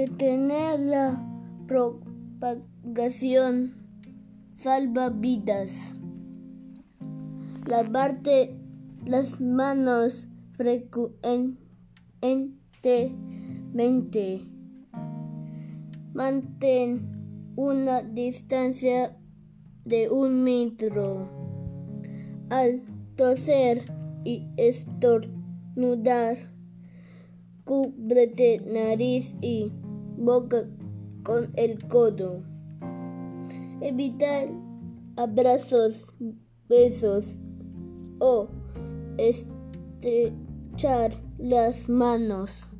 Detener la propagación salva vidas. Lavarte las manos frecuentemente. Mantén una distancia de un metro. Al toser y estornudar, cúbrete nariz y boca con el codo. Evitar abrazos, besos o estrechar las manos.